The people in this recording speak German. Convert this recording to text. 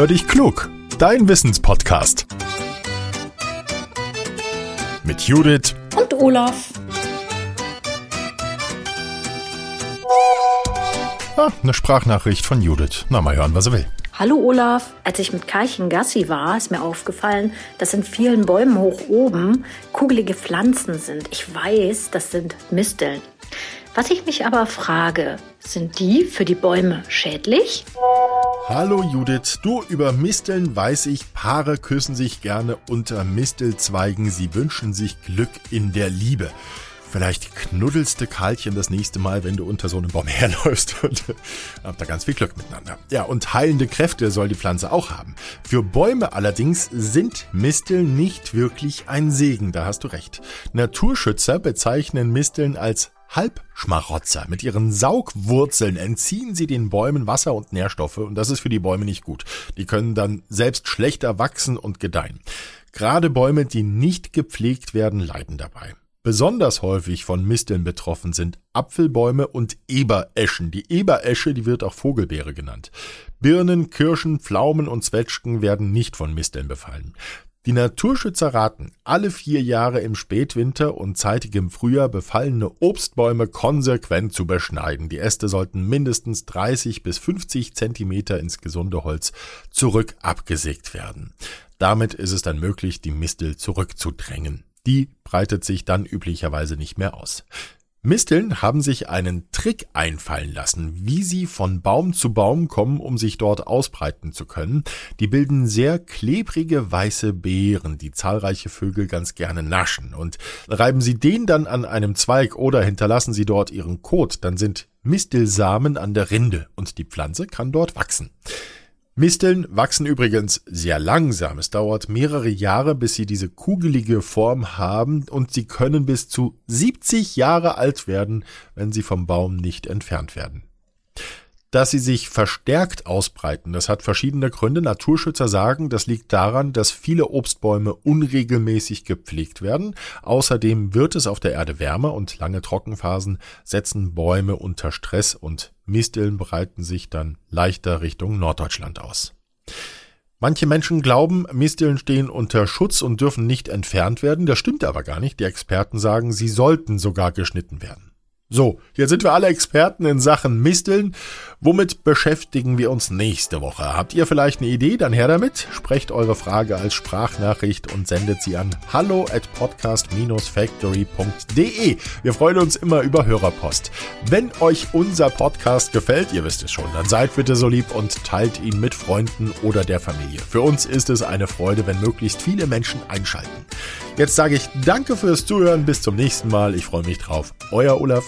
Hör dich klug, dein Wissenspodcast. Mit Judith und Olaf. Ah, eine Sprachnachricht von Judith. Na, mal hören, was er will. Hallo Olaf, als ich mit Karchen Gassi war, ist mir aufgefallen, dass in vielen Bäumen hoch oben kugelige Pflanzen sind. Ich weiß, das sind Misteln. Was ich mich aber frage, sind die für die Bäume schädlich? Hallo Judith, du über Misteln weiß ich, Paare küssen sich gerne unter Mistelzweigen, sie wünschen sich Glück in der Liebe. Vielleicht knuddelst du Karlchen das nächste Mal, wenn du unter so einem Baum herläufst und habt da ganz viel Glück miteinander. Ja, und heilende Kräfte soll die Pflanze auch haben. Für Bäume allerdings sind Misteln nicht wirklich ein Segen, da hast du recht. Naturschützer bezeichnen Misteln als Halbschmarotzer. Mit ihren Saugwurzeln entziehen sie den Bäumen Wasser und Nährstoffe und das ist für die Bäume nicht gut. Die können dann selbst schlechter wachsen und gedeihen. Gerade Bäume, die nicht gepflegt werden, leiden dabei. Besonders häufig von Misteln betroffen sind Apfelbäume und Ebereschen. Die Eberesche, die wird auch Vogelbeere genannt. Birnen, Kirschen, Pflaumen und Zwetschgen werden nicht von Misteln befallen. Die Naturschützer raten, alle vier Jahre im Spätwinter und zeitigem Frühjahr befallene Obstbäume konsequent zu beschneiden. Die Äste sollten mindestens 30 bis 50 Zentimeter ins gesunde Holz zurück abgesägt werden. Damit ist es dann möglich, die Mistel zurückzudrängen. Die breitet sich dann üblicherweise nicht mehr aus. Misteln haben sich einen Trick einfallen lassen, wie sie von Baum zu Baum kommen, um sich dort ausbreiten zu können. Die bilden sehr klebrige weiße Beeren, die zahlreiche Vögel ganz gerne naschen. Und reiben sie den dann an einem Zweig oder hinterlassen sie dort ihren Kot, dann sind Mistelsamen an der Rinde und die Pflanze kann dort wachsen. Misteln wachsen übrigens sehr langsam. Es dauert mehrere Jahre, bis sie diese kugelige Form haben und sie können bis zu 70 Jahre alt werden, wenn sie vom Baum nicht entfernt werden dass sie sich verstärkt ausbreiten. Das hat verschiedene Gründe. Naturschützer sagen, das liegt daran, dass viele Obstbäume unregelmäßig gepflegt werden. Außerdem wird es auf der Erde wärmer und lange Trockenphasen setzen Bäume unter Stress und Misteln breiten sich dann leichter Richtung Norddeutschland aus. Manche Menschen glauben, Misteln stehen unter Schutz und dürfen nicht entfernt werden. Das stimmt aber gar nicht. Die Experten sagen, sie sollten sogar geschnitten werden. So, jetzt sind wir alle Experten in Sachen Misteln. Womit beschäftigen wir uns nächste Woche? Habt ihr vielleicht eine Idee? Dann her damit. Sprecht eure Frage als Sprachnachricht und sendet sie an hallo at podcast-factory.de. Wir freuen uns immer über Hörerpost. Wenn euch unser Podcast gefällt, ihr wisst es schon, dann seid bitte so lieb und teilt ihn mit Freunden oder der Familie. Für uns ist es eine Freude, wenn möglichst viele Menschen einschalten. Jetzt sage ich danke fürs Zuhören. Bis zum nächsten Mal. Ich freue mich drauf. Euer Olaf.